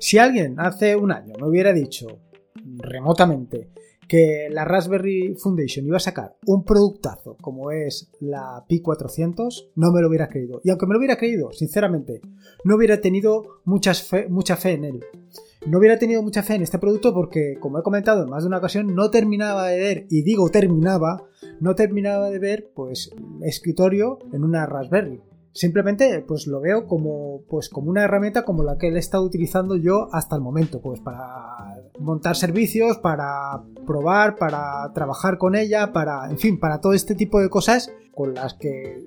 Si alguien hace un año me hubiera dicho remotamente que la Raspberry Foundation iba a sacar un productazo como es la Pi 400, no me lo hubiera creído. Y aunque me lo hubiera creído, sinceramente, no hubiera tenido mucha fe en él. No hubiera tenido mucha fe en este producto porque, como he comentado en más de una ocasión, no terminaba de ver, y digo terminaba, no terminaba de ver, pues, escritorio en una Raspberry. Simplemente, pues lo veo como, pues, como una herramienta como la que he estado utilizando yo hasta el momento, pues para montar servicios, para probar, para trabajar con ella, para, en fin, para todo este tipo de cosas con las que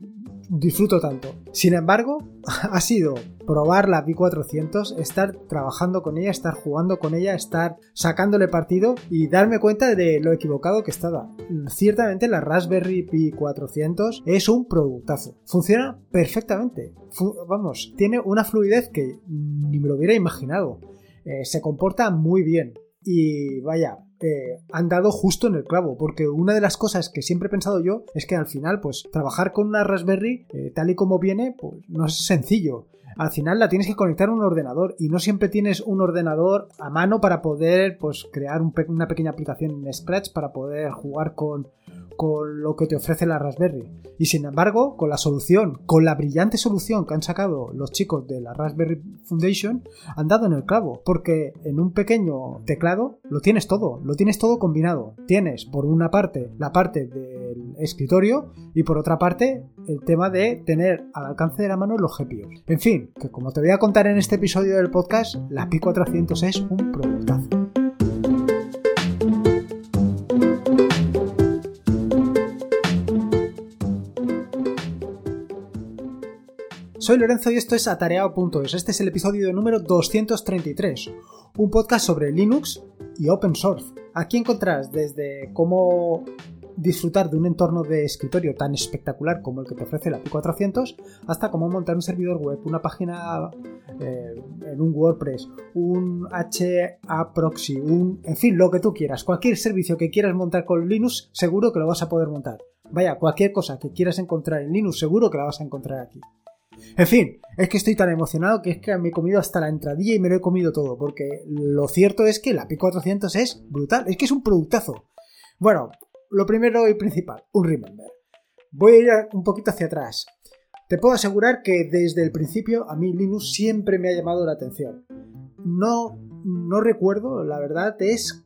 disfruto tanto. Sin embargo, ha sido probar la Pi 400, estar trabajando con ella, estar jugando con ella, estar sacándole partido y darme cuenta de lo equivocado que estaba. Ciertamente la Raspberry Pi 400 es un productazo. Funciona perfectamente. vamos, tiene una fluidez que ni me lo hubiera imaginado. Eh, se comporta muy bien. Y vaya, han dado justo en el clavo, porque una de las cosas que siempre he pensado yo es que al final, pues trabajar con una Raspberry eh, tal y como viene, pues no es sencillo. Al final la tienes que conectar a un ordenador y no siempre tienes un ordenador a mano para poder pues crear una pequeña aplicación en Scratch para poder jugar con, con lo que te ofrece la Raspberry. Y sin embargo, con la solución, con la brillante solución que han sacado los chicos de la Raspberry Foundation, han dado en el clavo, porque en un pequeño teclado lo tienes todo, lo tienes todo combinado. Tienes por una parte la parte del escritorio y por otra parte el tema de tener al alcance de la mano los GPUs. En fin, que como te voy a contar en este episodio del podcast, la Pi 400 es un productazo. Soy Lorenzo y esto es Atareado.es. Este es el episodio número 233, un podcast sobre Linux y Open Source. Aquí encontrarás desde cómo disfrutar de un entorno de escritorio tan espectacular como el que te ofrece la Pi 400 hasta cómo montar un servidor web, una página eh, en un WordPress, un HA proxy, un, en fin, lo que tú quieras. Cualquier servicio que quieras montar con Linux, seguro que lo vas a poder montar. Vaya, cualquier cosa que quieras encontrar en Linux, seguro que la vas a encontrar aquí. En fin, es que estoy tan emocionado que es que me he comido hasta la entradilla y me lo he comido todo, porque lo cierto es que la Pi 400 es brutal, es que es un productazo. Bueno, lo primero y principal, un remember. Voy a ir un poquito hacia atrás. Te puedo asegurar que desde el principio a mí Linux siempre me ha llamado la atención. No, no recuerdo, la verdad, es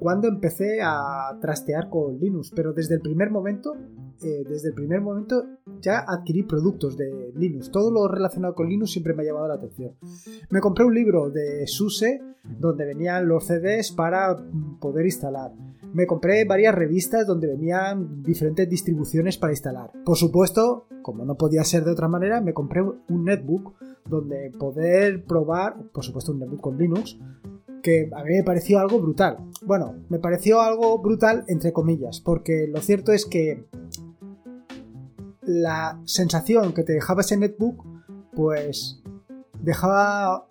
cuando empecé a trastear con Linux, pero desde el primer momento, eh, desde el primer momento ya adquirí productos de Linux. Todo lo relacionado con Linux siempre me ha llamado la atención. Me compré un libro de SUSE donde venían los CDs para poder instalar. Me compré varias revistas donde venían diferentes distribuciones para instalar. Por supuesto, como no podía ser de otra manera, me compré un netbook donde poder probar, por supuesto un netbook con Linux, que a mí me pareció algo brutal. Bueno, me pareció algo brutal entre comillas, porque lo cierto es que la sensación que te dejaba ese netbook, pues dejaba,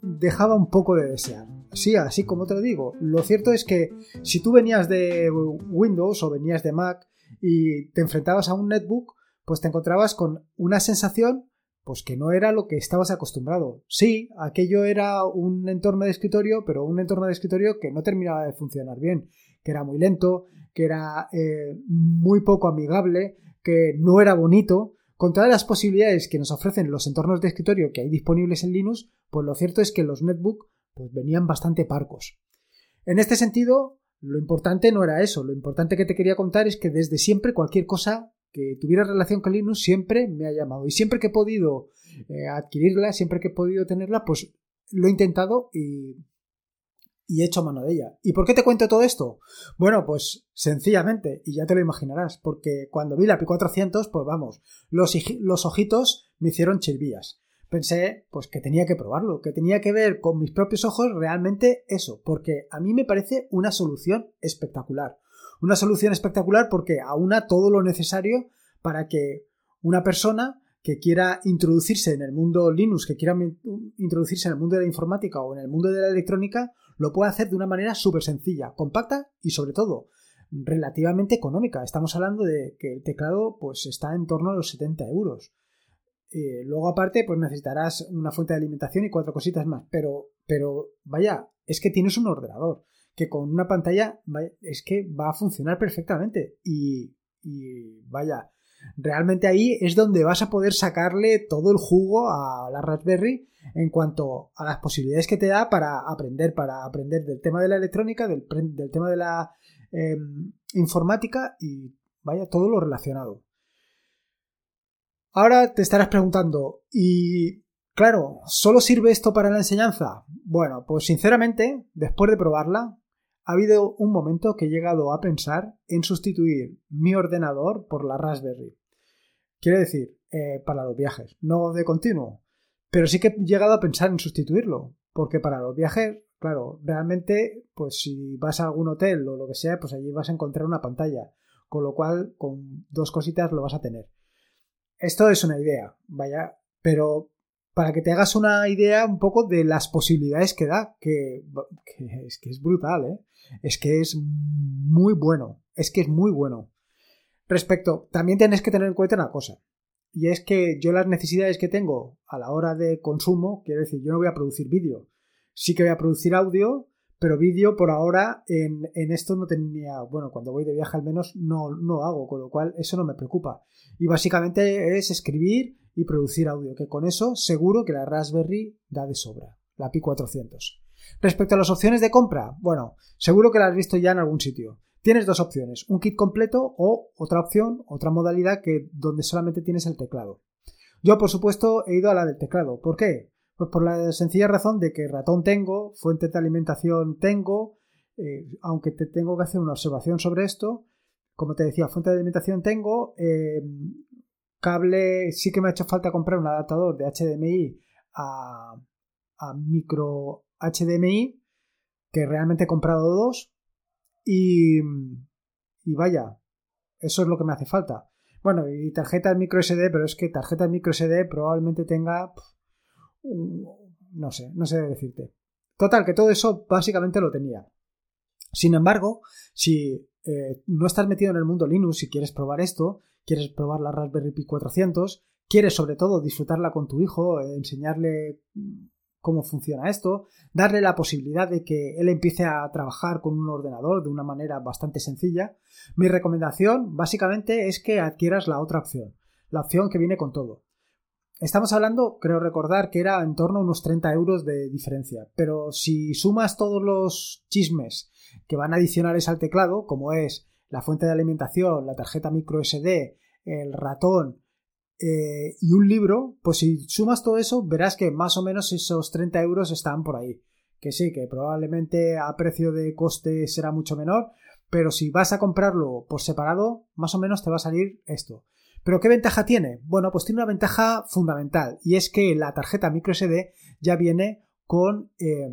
dejaba un poco de desear. Sí, así como te lo digo. Lo cierto es que si tú venías de Windows o venías de Mac y te enfrentabas a un netbook, pues te encontrabas con una sensación pues que no era lo que estabas acostumbrado. Sí, aquello era un entorno de escritorio, pero un entorno de escritorio que no terminaba de funcionar bien, que era muy lento, que era eh, muy poco amigable, que no era bonito. Con todas las posibilidades que nos ofrecen los entornos de escritorio que hay disponibles en Linux, pues lo cierto es que los netbook pues venían bastante parcos. En este sentido, lo importante no era eso, lo importante que te quería contar es que desde siempre cualquier cosa que tuviera relación con Linux siempre me ha llamado. Y siempre que he podido eh, adquirirla, siempre que he podido tenerla, pues lo he intentado y, he hecho mano de ella. ¿Y por qué te cuento todo esto? Bueno, pues sencillamente, y ya te lo imaginarás, porque cuando vi la Pi 400, pues vamos, los, los ojitos me hicieron chirvías. Pensé, pues que tenía que probarlo, que tenía que ver con mis propios ojos realmente eso, porque a mí me parece una solución espectacular. Una solución espectacular porque aúna todo lo necesario para que una persona que quiera introducirse en el mundo Linux, que quiera introducirse en el mundo de la informática o en el mundo de la electrónica, lo pueda hacer de una manera súper sencilla, compacta y sobre todo relativamente económica. Estamos hablando de que el teclado pues está en torno a los 70 euros. Eh, luego aparte, pues necesitarás una fuente de alimentación y cuatro cositas más. Pero, pero vaya, es que tienes un ordenador que con una pantalla es que va a funcionar perfectamente. Y, y vaya, realmente ahí es donde vas a poder sacarle todo el jugo a la Raspberry en cuanto a las posibilidades que te da para aprender, para aprender del tema de la electrónica, del, tema de la em, informática y vaya, todo lo relacionado. Ahora te estarás preguntando, ¿y claro, solo sirve esto para la enseñanza? Bueno, pues sinceramente, después de probarla, ha habido un momento que he llegado a pensar en sustituir mi ordenador por la Raspberry. Quiere decir, eh, para los viajes, no de continuo. Pero sí que he llegado a pensar en sustituirlo, porque para los viajes, claro, realmente, pues si vas a algún hotel o lo que sea, pues allí vas a encontrar una pantalla, con lo cual con dos cositas lo vas a tener. Esto es una idea, vaya, pero para que te hagas una idea un poco de las posibilidades que da, que, es que es brutal, ¿eh? Es que es muy bueno, es que es muy bueno. Respecto, también tienes que tener en cuenta una cosa, y es que yo las necesidades que tengo a la hora de consumo, quiero decir, yo no voy a producir vídeo, sí que voy a producir audio, pero vídeo por ahora en, esto no tenía, bueno, cuando voy de viaje al menos no, no hago, con lo cual eso no me preocupa. Y básicamente es escribir y producir audio, que con eso seguro que la Raspberry da de sobra, la Pi 400. Respecto a las opciones de compra, bueno, seguro que las has visto ya en algún sitio. Tienes dos opciones, un kit completo o otra opción, otra modalidad que donde solamente tienes el teclado. Yo, por supuesto, he ido a la del teclado. ¿Por qué? Pues por la sencilla razón de que ratón tengo, fuente de alimentación tengo, eh, aunque te tengo que hacer una observación sobre esto. Como te decía, fuente de alimentación tengo, eh, cable, sí que me ha hecho falta comprar un adaptador de HDMI a, a micro HDMI, que realmente he comprado dos. Y, y vaya, eso es lo que me hace falta. Bueno, y tarjeta micro SD, pero es que tarjeta micro SD probablemente tenga. No sé, no sé decirte. Total, que todo eso básicamente lo tenía. Sin embargo, si eh, no estás metido en el mundo Linux y quieres probar esto, quieres probar la Raspberry Pi 400, quieres sobre todo disfrutarla con tu hijo, eh, enseñarle cómo funciona esto, darle la posibilidad de que él empiece a trabajar con un ordenador de una manera bastante sencilla, mi recomendación básicamente es que adquieras la otra opción, la opción que viene con todo. Estamos hablando, creo recordar, que era en torno a unos 30 euros de diferencia, pero si sumas todos los chismes que van adicionales al teclado, como es la fuente de alimentación, la tarjeta micro SD, el ratón, eh, y un libro, pues si sumas todo eso, verás que más o menos esos 30 euros están por ahí. Que sí, que probablemente a precio de coste será mucho menor, pero si vas a comprarlo por separado, más o menos te va a salir esto. ¿Pero qué ventaja tiene? Bueno, pues tiene una ventaja fundamental y es que la tarjeta microSD ya viene con eh,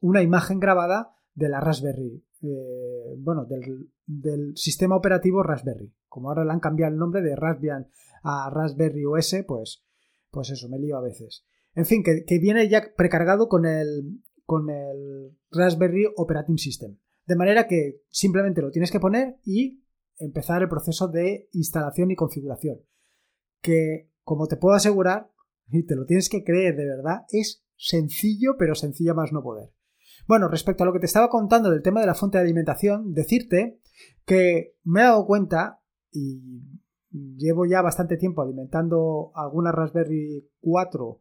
una imagen grabada de la Raspberry, eh, bueno, del, sistema operativo Raspberry. Como ahora le han cambiado el nombre de Raspbian a Raspberry OS, pues, pues eso, me lío a veces. En fin, que, viene ya precargado con el, con el Raspberry Operating System. De manera que simplemente lo tienes que poner y empezar el proceso de instalación y configuración. Que, como te puedo asegurar, y te lo tienes que creer de verdad, es sencillo, pero sencillo más no poder. Bueno, respecto a lo que te estaba contando del tema de la fuente de alimentación, decirte que me he dado cuenta, y llevo ya bastante tiempo alimentando alguna Raspberry 4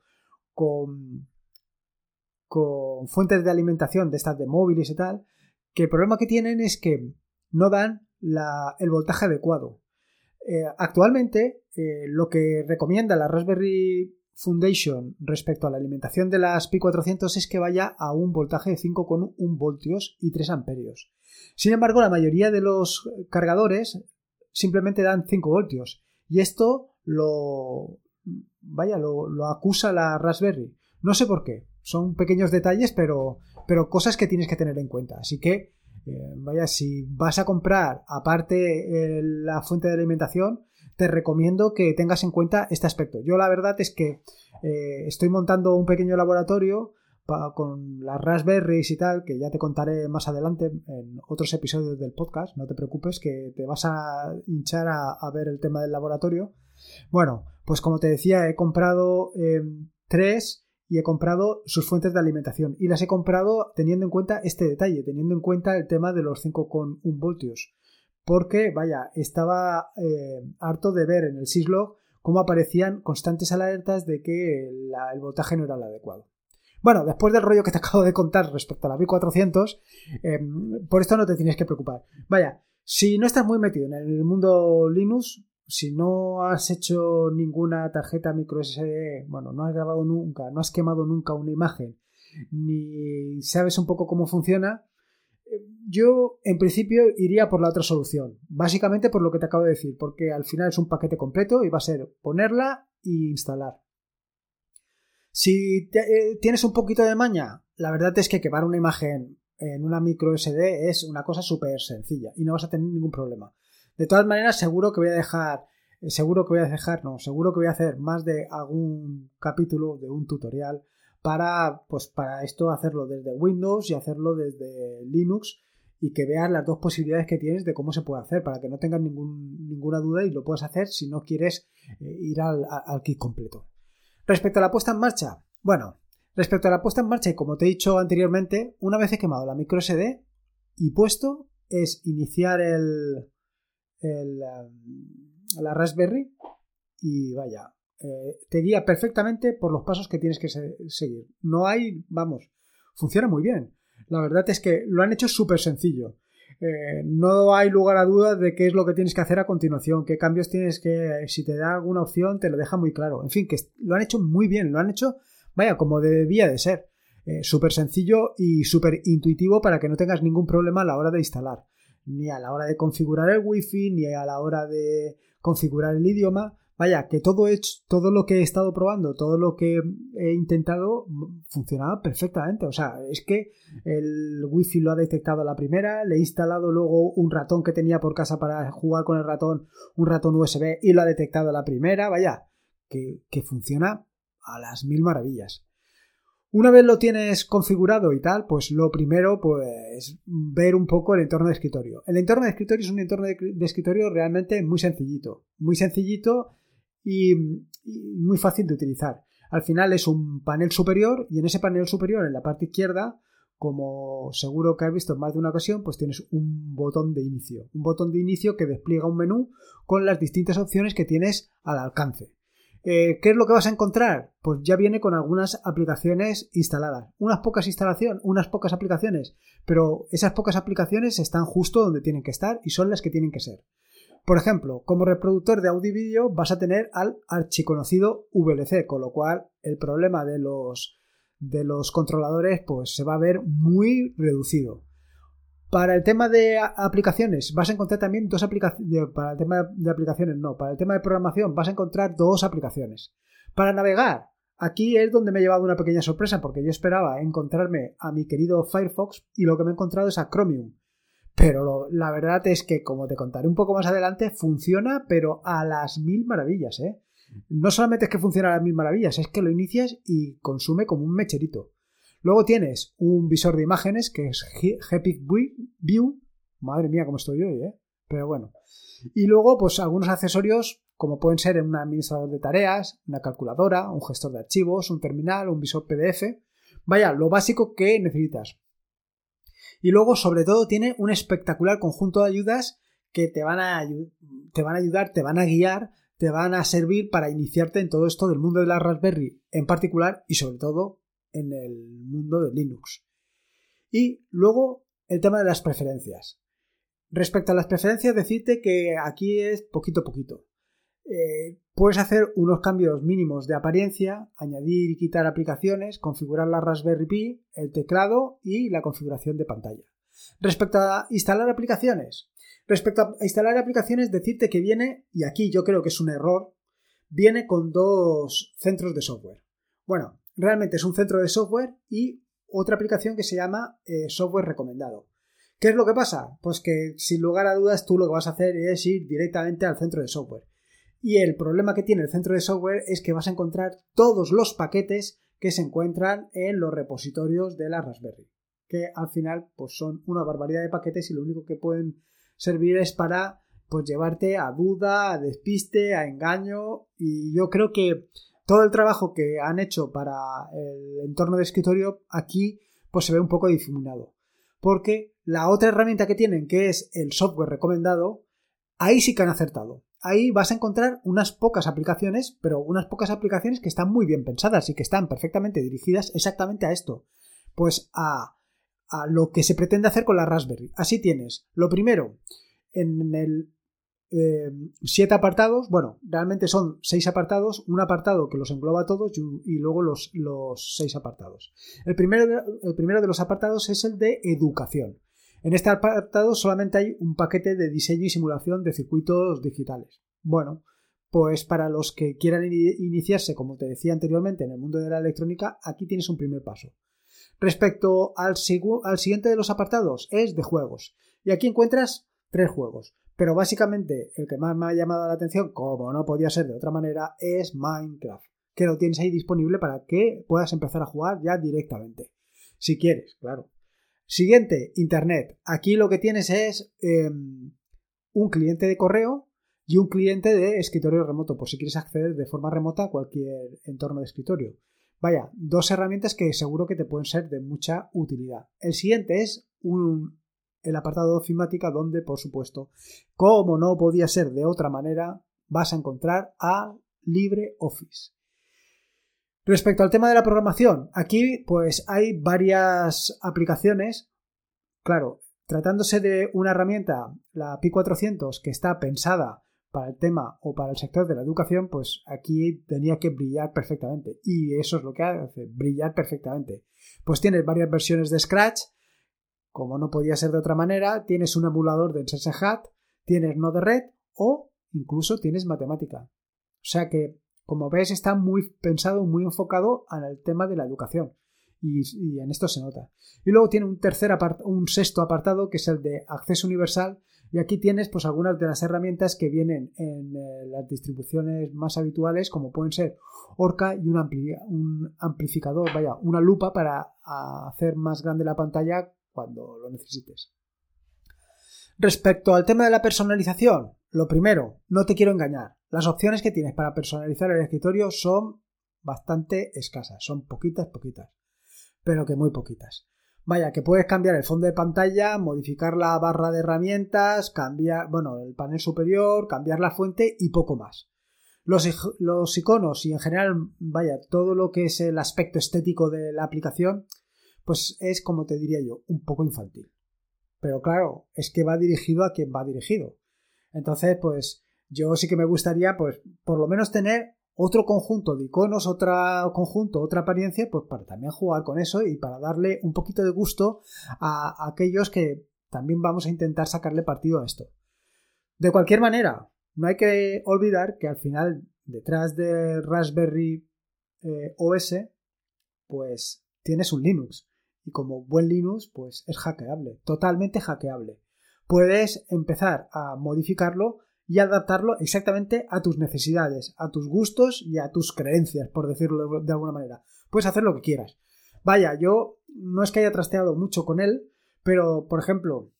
con, con fuentes de alimentación de estas de móviles y tal, que el problema que tienen es que no dan el voltaje adecuado. Eh, actualmente, eh, lo que recomienda la Raspberry Foundation respecto a la alimentación de las Pi 400 es que vaya a un voltaje de 5,1 voltios y 3 amperios. Sin embargo, la mayoría de los cargadores simplemente dan 5 voltios. Y esto lo. Vaya, lo, acusa la Raspberry. No sé por qué. Son pequeños detalles, pero, pero cosas que tienes que tener en cuenta. Así que, eh, vaya, si vas a comprar aparte eh, la fuente de alimentación, te recomiendo que tengas en cuenta este aspecto. Yo la verdad es que eh, estoy montando un pequeño laboratorio con las Raspberries y tal, que ya te contaré más adelante en otros episodios del podcast, no te preocupes que te vas a hinchar a, ver el tema del laboratorio. Bueno, Pues como te decía, he comprado tres y he comprado sus fuentes de alimentación. Y las he comprado teniendo en cuenta este detalle, teniendo en cuenta el tema de los 5,1 voltios. Porque, vaya, estaba eh, harto de ver en el syslog cómo aparecían constantes alertas de que el voltaje no era el adecuado. Bueno, después del rollo que te acabo de contar respecto a la B400, em, por esto no te tienes que preocupar. Vaya, si no estás muy metido en el mundo Linux, si no has hecho ninguna tarjeta micro SD, bueno, no has grabado nunca, no has quemado nunca una imagen, ni sabes un poco cómo funciona, yo en principio iría por la otra solución. Básicamente por lo que te acabo de decir, porque al final es un paquete completo y va a ser ponerla e instalar. Si eh, tienes un poquito de maña, la verdad es que quemar una imagen en una micro SD es una cosa súper sencilla y no vas a tener ningún problema. De todas maneras, seguro que voy a dejar, eh, seguro que voy a dejar, no, seguro que voy a hacer más de algún capítulo de un tutorial para, pues para esto hacerlo desde Windows y hacerlo desde Linux y que veas las dos posibilidades que tienes de cómo se puede hacer para que no tengas ningún, ninguna duda y lo puedas hacer si no quieres eh, ir al, al kit completo. Respecto a la puesta en marcha, bueno, respecto a la puesta en marcha y como te he dicho anteriormente, una vez he quemado la micro SD y puesto es iniciar el, el, la Raspberry y vaya, eh, te guía perfectamente por los pasos que tienes que seguir. No hay, vamos, funciona muy bien. La verdad es que lo han hecho súper sencillo. Eh, no hay lugar a dudas de qué es lo que tienes que hacer a continuación, qué cambios tienes que, si te da alguna opción, te lo deja muy claro. En fin, que lo han hecho muy bien, lo han hecho, vaya, como debía de ser. Eh, súper sencillo y súper intuitivo para que no tengas ningún problema a la hora de instalar ni a la hora de configurar el wifi, ni a la hora de configurar el idioma. Vaya, que todo, hecho, todo lo que he estado probando, todo lo que he intentado funcionaba perfectamente. O sea, es que el wifi lo ha detectado a la primera, le he instalado luego un ratón que tenía por casa para jugar con el ratón, un ratón USB y lo ha detectado a la primera. Vaya, que, que funciona a las mil maravillas. Una vez lo tienes configurado y tal, pues lo primero, pues ver un poco el entorno de escritorio. El entorno de escritorio es un entorno de, escritorio realmente muy sencillito, muy sencillito y, muy fácil de utilizar. Al final es un panel superior y en ese panel superior, en la parte izquierda, como seguro que has visto en más de una ocasión, pues tienes un botón de inicio. Un botón de inicio que despliega un menú con las distintas opciones que tienes al alcance. Eh, ¿Qué es lo que vas a encontrar? Pues ya viene con algunas aplicaciones instaladas. Unas pocas instalaciones, unas pocas aplicaciones, pero esas pocas aplicaciones están justo donde tienen que estar y son las que tienen que ser. Por ejemplo, como reproductor de audio y vídeo vas a tener al archiconocido VLC, con lo cual el problema de los, de los controladores pues se va a ver muy reducido. Para el tema de aplicaciones vas a encontrar también dos aplicaciones. Para el tema de aplicaciones no. Para el tema de programación vas a encontrar dos aplicaciones. Para navegar, aquí es donde me he llevado una pequeña sorpresa porque yo esperaba encontrarme a mi querido Firefox y lo que me he encontrado es a Chromium. Pero la verdad es que, como te contaré un poco más adelante, funciona pero a las mil maravillas, ¿eh? No solamente es que funciona a las mil maravillas, es que lo inicias y consume como un mecherito. Luego tienes un visor de imágenes que es Epic View. Madre mía, cómo estoy hoy, ¿eh? Pero bueno. Y luego, pues algunos accesorios como pueden ser un administrador de tareas, una calculadora, un gestor de archivos, un terminal, un visor PDF. Vaya, lo básico que necesitas. Y luego, sobre todo, tiene un espectacular conjunto de ayudas que te van a, te van a ayudar, te van a guiar, te van a servir para iniciarte en todo esto del mundo de la Raspberry en particular y sobre todo en el mundo de Linux. Y luego el tema de las preferencias. Respecto a las preferencias, decirte que aquí es poquito a poquito. Eh, puedes hacer unos cambios mínimos de apariencia, añadir y quitar aplicaciones, configurar la Raspberry Pi, el teclado y la configuración de pantalla. Respecto a instalar aplicaciones, respecto a instalar aplicaciones, decirte que viene, y aquí yo creo que es un error, viene con dos centros de software. Bueno, realmente es un centro de software y otra aplicación que se llama eh, software recomendado. ¿Qué es lo que pasa? Pues que sin lugar a dudas tú lo que vas a hacer es ir directamente al centro de software. Y el problema que tiene el centro de software es que vas a encontrar todos los paquetes que se encuentran en los repositorios de la Raspberry. Que al final pues son una barbaridad de paquetes y lo único que pueden servir es para pues llevarte a duda, a despiste, a engaño y yo creo que todo el trabajo que han hecho para el entorno de escritorio aquí pues se ve un poco difuminado. Porque la otra herramienta que tienen, que es el software recomendado, ahí sí que han acertado. Ahí vas a encontrar unas pocas aplicaciones, pero unas pocas aplicaciones que están muy bien pensadas y que están perfectamente dirigidas exactamente a esto. Pues a, a lo que se pretende hacer con la Raspberry. Así tienes, lo primero, en el eh, siete apartados, bueno, realmente son seis apartados, un apartado que los engloba todos y, luego los, los, seis apartados. El primero, de, el primero de los apartados es el de educación. En este apartado solamente hay un paquete de diseño y simulación de circuitos digitales. Bueno, pues para los que quieran iniciarse, como te decía anteriormente, en el mundo de la electrónica, aquí tienes un primer paso. Respecto al, al siguiente de los apartados, es de juegos. Y aquí encuentras tres juegos. Pero básicamente el que más me ha llamado la atención, como no podía ser de otra manera, es Minecraft, que lo tienes ahí disponible para que puedas empezar a jugar ya directamente. Si quieres, claro. Siguiente, Internet. Aquí lo que tienes es em, un cliente de correo y un cliente de escritorio remoto, por si quieres acceder de forma remota a cualquier entorno de escritorio. Vaya, dos herramientas que seguro que te pueden ser de mucha utilidad. El siguiente es un el apartado de ofimática donde, por supuesto, como no podía ser de otra manera, vas a encontrar a LibreOffice. Respecto al tema de la programación, aquí pues hay varias aplicaciones. Claro, tratándose de una herramienta, la Pi400, que está pensada para el tema o para el sector de la educación, pues aquí tenía que brillar perfectamente. Y eso es lo que hace, brillar perfectamente. Pues tienes varias versiones de Scratch, como no podía ser de otra manera, tienes un emulador de SSHAT, tienes Node-RED o incluso tienes matemática. O sea que, como ves, está muy pensado, muy enfocado en el tema de la educación. Y, en esto se nota. Y luego tiene un tercer un sexto apartado que es el de acceso universal. Y aquí tienes pues algunas de las herramientas que vienen en eh, las distribuciones más habituales, como pueden ser Orca y un, un amplificador, vaya, una lupa para hacer más grande la pantalla cuando lo necesites. Respecto al tema de la personalización, lo primero, no te quiero engañar. Las opciones que tienes para personalizar el escritorio son bastante escasas, son poquitas, poquitas, pero que muy poquitas. Vaya, que puedes cambiar el fondo de pantalla, modificar la barra de herramientas, cambiar, bueno, el panel superior, cambiar la fuente y poco más. Los, los iconos y en general, vaya, todo lo que es el aspecto estético de la aplicación pues es como te diría yo, un poco infantil. Pero claro, es que va dirigido a quien va dirigido. Entonces, pues yo sí que me gustaría, pues, por lo menos tener otro conjunto de iconos, otro conjunto, otra apariencia, pues para también jugar con eso y para darle un poquito de gusto a, aquellos que también vamos a intentar sacarle partido a esto. De cualquier manera, no hay que olvidar que al final, detrás de Raspberry eh, OS, pues tienes un Linux y como buen Linux, pues es hackeable, totalmente hackeable. Puedes empezar a modificarlo y adaptarlo exactamente a tus necesidades, a tus gustos y a tus creencias, por decirlo de alguna manera. Puedes hacer lo que quieras. Vaya, yo no es que haya trasteado mucho con él, pero por ejemplo,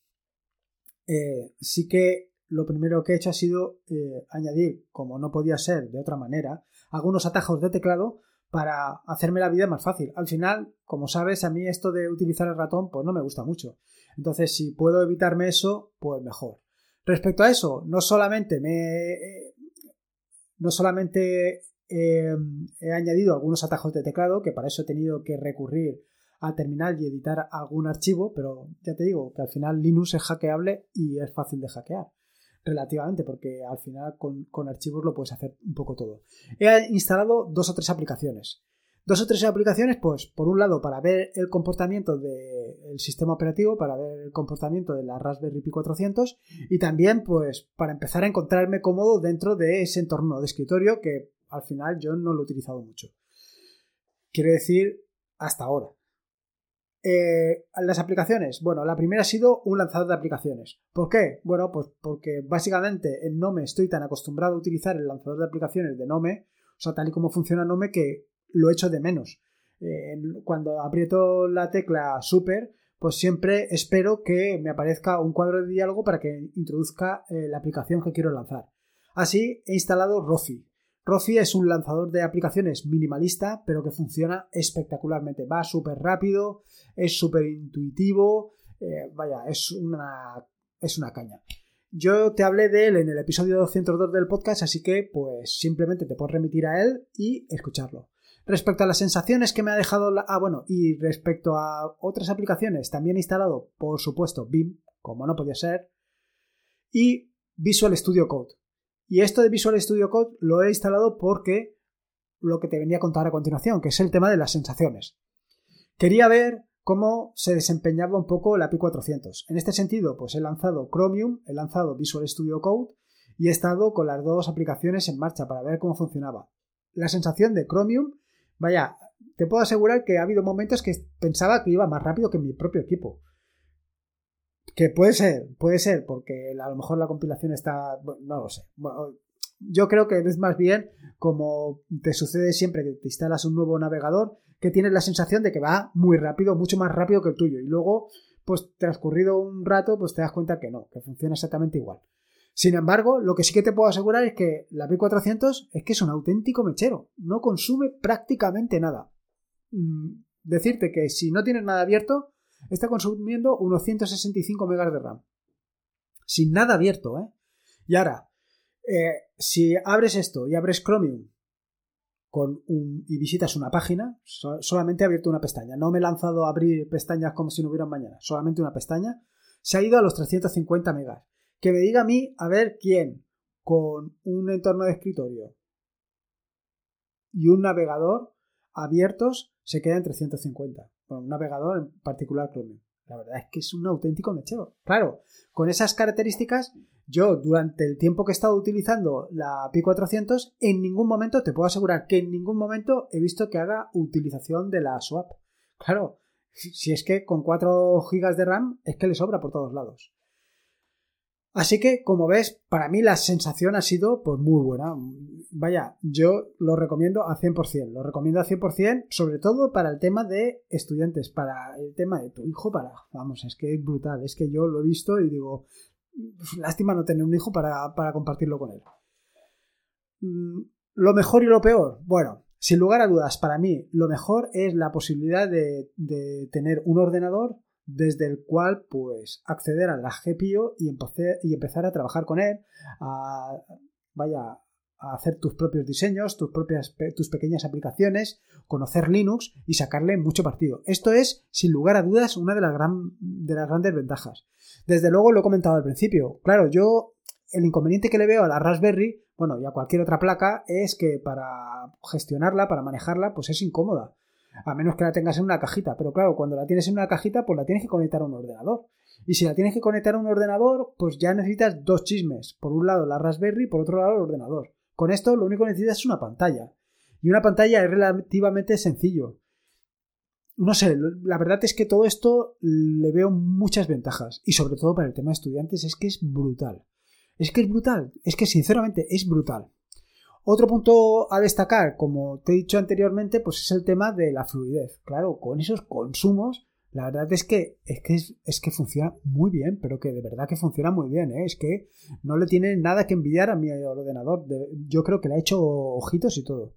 eh, sí que lo primero que he hecho ha sido eh, añadir, como no podía ser de otra manera, algunos atajos de teclado para hacerme la vida más fácil. Al final, como sabes, a mí esto de utilizar el ratón pues no me gusta mucho. Entonces, si puedo evitarme eso, pues mejor. Respecto a eso, no solamente me no solamente em, he añadido algunos atajos de teclado, que para eso he tenido que recurrir al terminal y editar algún archivo, pero ya te digo que al final Linux es hackeable y es fácil de hackear relativamente, porque al final con, archivos lo puedes hacer un poco todo. He instalado dos o tres aplicaciones. Dos o tres aplicaciones, pues, por un lado, para ver el comportamiento del sistema operativo, para ver el comportamiento de la Raspberry Pi 400 y también, pues, para empezar a encontrarme cómodo dentro de ese entorno de escritorio que al final yo no lo he utilizado mucho. Quiero decir, hasta ahora. Eh, las aplicaciones. Bueno, la primera ha sido un lanzador de aplicaciones. ¿Por qué? Bueno, pues porque básicamente en Nome estoy tan acostumbrado a utilizar el lanzador de aplicaciones de Nome, o sea, tal y como funciona Nome, que lo echo de menos. Eh, cuando aprieto la tecla Super, pues siempre espero que me aparezca un cuadro de diálogo para que introduzca eh, la aplicación que quiero lanzar. Así he instalado Rofi. Rofi es un lanzador de aplicaciones minimalista, pero que funciona espectacularmente. Va súper rápido, es súper intuitivo, eh, vaya, es una, es una caña. Yo te hablé de él en el episodio 202 del podcast, así que pues simplemente te puedes remitir a él y escucharlo. Respecto a las sensaciones que me ha dejado la... Ah, bueno, y respecto a otras aplicaciones, también he instalado, por supuesto, BIM, como no podía ser, y Visual Studio Code. Y esto de Visual Studio Code lo he instalado porque lo que te venía a contar a continuación, que es el tema de las sensaciones. Quería ver cómo se desempeñaba un poco la API 400. En este sentido, pues he lanzado Chromium, he lanzado Visual Studio Code y he estado con las dos aplicaciones en marcha para ver cómo funcionaba. La sensación de Chromium Vaya, te puedo asegurar que ha habido momentos que pensaba que iba más rápido que mi propio equipo. Que puede ser, puede ser, porque a lo mejor la compilación está. no lo sé. yo creo que es más bien como te sucede siempre que te instalas un nuevo navegador, que tienes la sensación de que va muy rápido, mucho más rápido que el tuyo. Y luego, pues transcurrido un rato, pues te das cuenta que no, que funciona exactamente igual. Sin embargo, lo que sí que te puedo asegurar es que la P400 es que es un auténtico mechero, no consume prácticamente nada. Mm, decirte que si no tienes nada abierto, está consumiendo unos 165 megas de RAM. Sin nada abierto, ¿eh? Y ahora, eh, si abres esto y abres Chromium con un, y visitas una página, solamente he abierto una pestaña. No me he lanzado a abrir pestañas como si no hubieran mañana, solamente una pestaña. Se ha ido a los 350 megas que me diga a mí a ver quién con un entorno de escritorio y un navegador abiertos se queda en 350. Bueno, un navegador en particular Chromium. La verdad es que es un auténtico mechero. Claro, con esas características, yo durante el tiempo que he estado utilizando la Pi 400, en ningún momento, te puedo asegurar que en ningún momento he visto que haga utilización de la swap. Claro, si es que con 4 GB de RAM es que le sobra por todos lados. Así que, como ves, para mí la sensación ha sido pues muy buena. Vaya, yo lo recomiendo a 100%. Lo recomiendo a 100%, sobre todo para el tema de estudiantes, para el tema de tu hijo, para... Vamos, es que es brutal. Es que yo lo he visto y digo, lástima no tener un hijo para, compartirlo con él. Mm, lo mejor y lo peor. Bueno, sin lugar a dudas, para mí lo mejor es la posibilidad de, de tener un ordenador desde el cual pues acceder a la GPU y, y empezar a trabajar con él, a, vaya, a hacer tus propios diseños, tus propias tus pequeñas aplicaciones, conocer Linux y sacarle mucho partido. Esto es, sin lugar a dudas, una de las, gran, de las grandes ventajas. Desde luego lo he comentado al principio. Claro, yo el inconveniente que le veo a la Raspberry, bueno, y a cualquier otra placa, es que para gestionarla, para manejarla, pues es incómoda a menos que la tengas en una cajita. Pero claro, cuando la tienes en una cajita, pues la tienes que conectar a un ordenador. Y si la tienes que conectar a un ordenador, pues ya necesitas dos chismes. Por un lado la Raspberry, por otro lado el ordenador. Con esto lo único que necesitas es una pantalla. Y una pantalla es relativamente sencillo. No sé, la verdad es que todo esto le veo muchas ventajas. Y sobre todo para el tema de estudiantes es que es brutal. Es que es brutal. Es que sinceramente es brutal. Otro punto a destacar, como te he dicho anteriormente, pues es el tema de la fluidez. Claro, con esos consumos, la verdad es que es que, es, que funciona muy bien, pero que de verdad que funciona muy bien. ¿eh? Es que no le tiene nada que envidiar a mi ordenador. yo creo que le ha hecho ojitos y todo.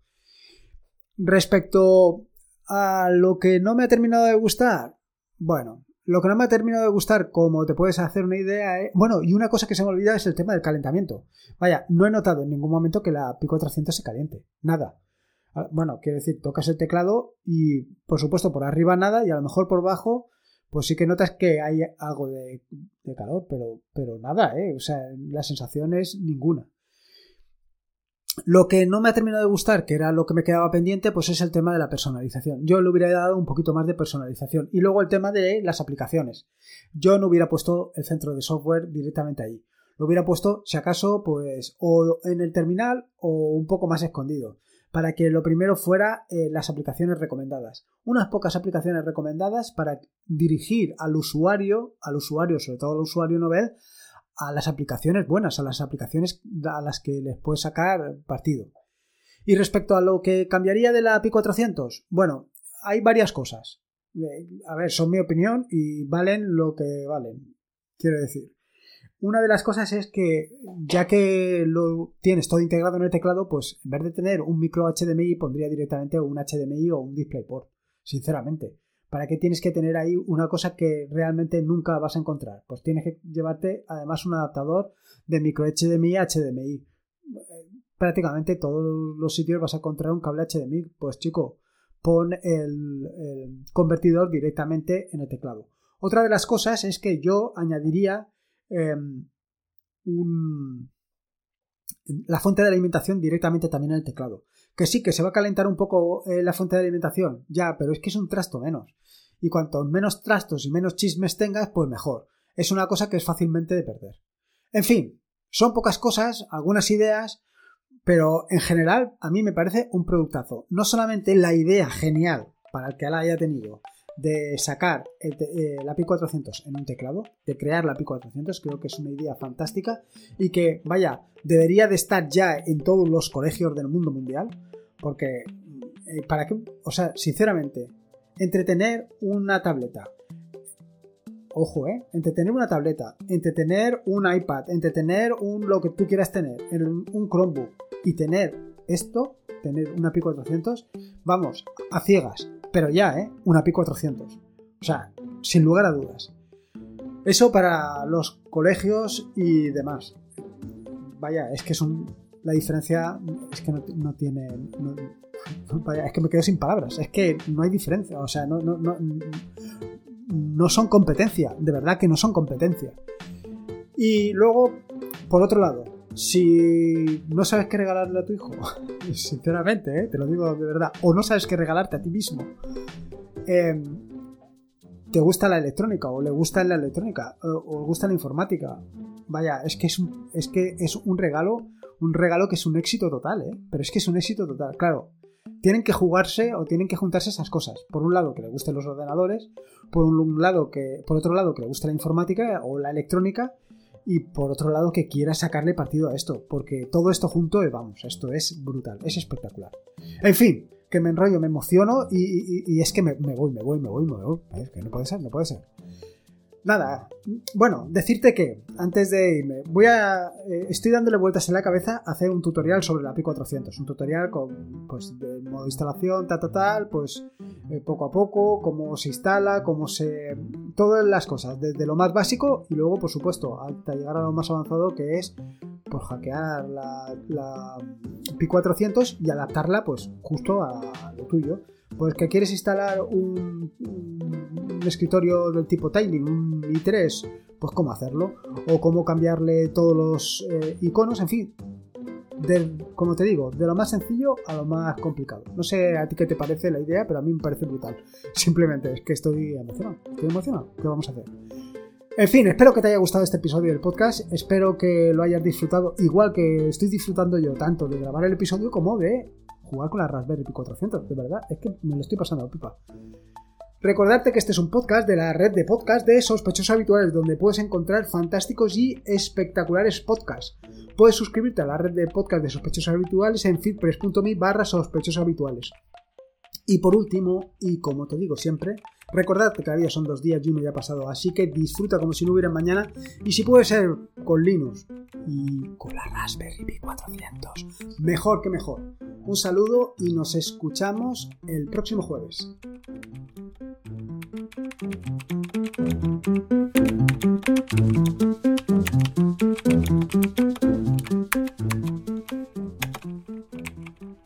Respecto a lo que no me ha terminado de gustar, bueno, lo que no me ha terminado de gustar, como te puedes hacer una idea, es... bueno, y una cosa que se me ha olvidado es el tema del calentamiento. Vaya, no he notado en ningún momento que la Pico 300 se caliente, nada. Ah, bueno, quiero decir, tocas el teclado y por supuesto por arriba nada y a lo mejor por bajo pues sí que notas que hay algo de, de calor, pero, pero nada, ¿eh? O sea, la sensación es ninguna. Lo que no me ha terminado de gustar, que era lo que me quedaba pendiente, pues es el tema de la personalización. Yo le hubiera dado un poquito más de personalización. Y luego el tema de las aplicaciones. Yo no hubiera puesto el centro de software directamente ahí. Lo hubiera puesto, si acaso, pues o en el terminal o un poco más escondido. Para que lo primero fuera eh, las aplicaciones recomendadas. Unas pocas aplicaciones recomendadas para dirigir al usuario, al usuario, sobre todo al usuario novel, a las aplicaciones buenas, a las aplicaciones a las que les puedes sacar partido. Y respecto a lo que cambiaría de la API 400, bueno, hay varias cosas. Eh, a ver, son mi opinión y valen lo que valen. Quiero decir. Una de las cosas es que, ya que lo tienes todo integrado en el teclado, pues en vez de tener un micro HDMI, pondría directamente un HDMI o un DisplayPort. Sinceramente. ¿Para qué tienes que tener ahí una cosa que realmente nunca vas a encontrar? Pues tienes que llevarte además un adaptador de micro HDMI a HDMI. Prácticamente todos los sitios vas a encontrar un cable HDMI. Pues chico, pon el, convertidor directamente en el teclado. Otra de las cosas es que yo añadiría em, la fuente de alimentación directamente también en el teclado. Que sí, que se va a calentar un poco eh, la fuente de alimentación, ya, pero es que es un trasto menos. Y cuanto menos trastos y menos chismes tengas, pues mejor. Es una cosa que es fácilmente de perder. En fin, son pocas cosas, algunas ideas, pero en general a mí me parece un productazo. No solamente la idea genial para el que la haya tenido de sacar eh, la Pi 400 en un teclado, de crear la Pi 400, creo que es una idea fantástica y que, vaya, debería de estar ya en todos los colegios del mundo mundial, porque, eh, ¿para qué? O sea, sinceramente, entretener una tableta, ojo, ¿eh? Entretener una tableta, entretener un iPad, entretener un lo que tú quieras tener, un Chromebook y tener esto, tener una Pi 400, vamos, a ciegas, pero ya, ¿eh? Una Pi 400. O sea, sin lugar a dudas. Eso para los colegios y demás. Vaya, es que es un, la diferencia es que no, tiene... vaya, es que me quedo sin palabras. Es que no hay diferencia. O sea, no, no, no, no son competencia. De verdad que no son competencia. Y luego, por otro lado, si no sabes qué regalarle a tu hijo, sinceramente, ¿eh? te lo digo de verdad, o no sabes qué regalarte a ti mismo, em, te gusta la electrónica, o le gusta la electrónica, o, le gusta la informática, vaya, es que es un, es que es un regalo, un regalo que es un éxito total, ¿eh? pero es que es un éxito total, claro. Tienen que jugarse o tienen que juntarse esas cosas. Por un lado que le gusten los ordenadores, por un lado que, por otro lado que le guste la informática o la electrónica y por otro lado que quiera sacarle partido a esto, porque todo esto junto, eh, vamos, esto es brutal, es espectacular. En fin, que me enrollo, me emociono y, es que me, voy, me voy, me voy, me voy. Es que no puede ser, no puede ser. Nada, bueno, decirte que antes de irme, voy a. Eh, estoy dándole vueltas en la cabeza a hacer un tutorial sobre la Pi 400. Un tutorial con, pues, de modo de instalación, tal, tal, tal, pues eh, poco a poco, cómo se instala, cómo se. Todas las cosas, desde lo más básico y luego, por supuesto, hasta llegar a lo más avanzado que es pues hackear la, la Pi 400 y adaptarla, pues, justo a lo tuyo. Pues que quieres instalar un, escritorio del tipo Tiling, un i3, pues cómo hacerlo, o cómo cambiarle todos los eh, iconos, en fin, como te digo, de lo más sencillo a lo más complicado. No sé a ti qué te parece la idea, pero a mí me parece brutal. Simplemente es que estoy emocionado. Estoy emocionado. ¿Qué vamos a hacer? En fin, espero que te haya gustado este episodio del podcast. Espero que lo hayas disfrutado igual que estoy disfrutando yo tanto de grabar el episodio como de jugar con la Raspberry Pi 400. De verdad, es que me lo estoy pasando a pipa. Recordarte que este es un podcast de la red de podcast de sospechosos habituales, donde puedes encontrar fantásticos y espectaculares podcasts. Puedes suscribirte a la red de podcast de sospechosos habituales en feedpress.me barra sospechosos habituales. Y por último, y como te digo siempre, recordad que cada día son dos días y uno ya ha pasado, así que disfruta como si no hubiera mañana y si puede ser con Linux y con la Raspberry Pi 400, mejor que mejor. Un saludo y nos escuchamos el próximo jueves.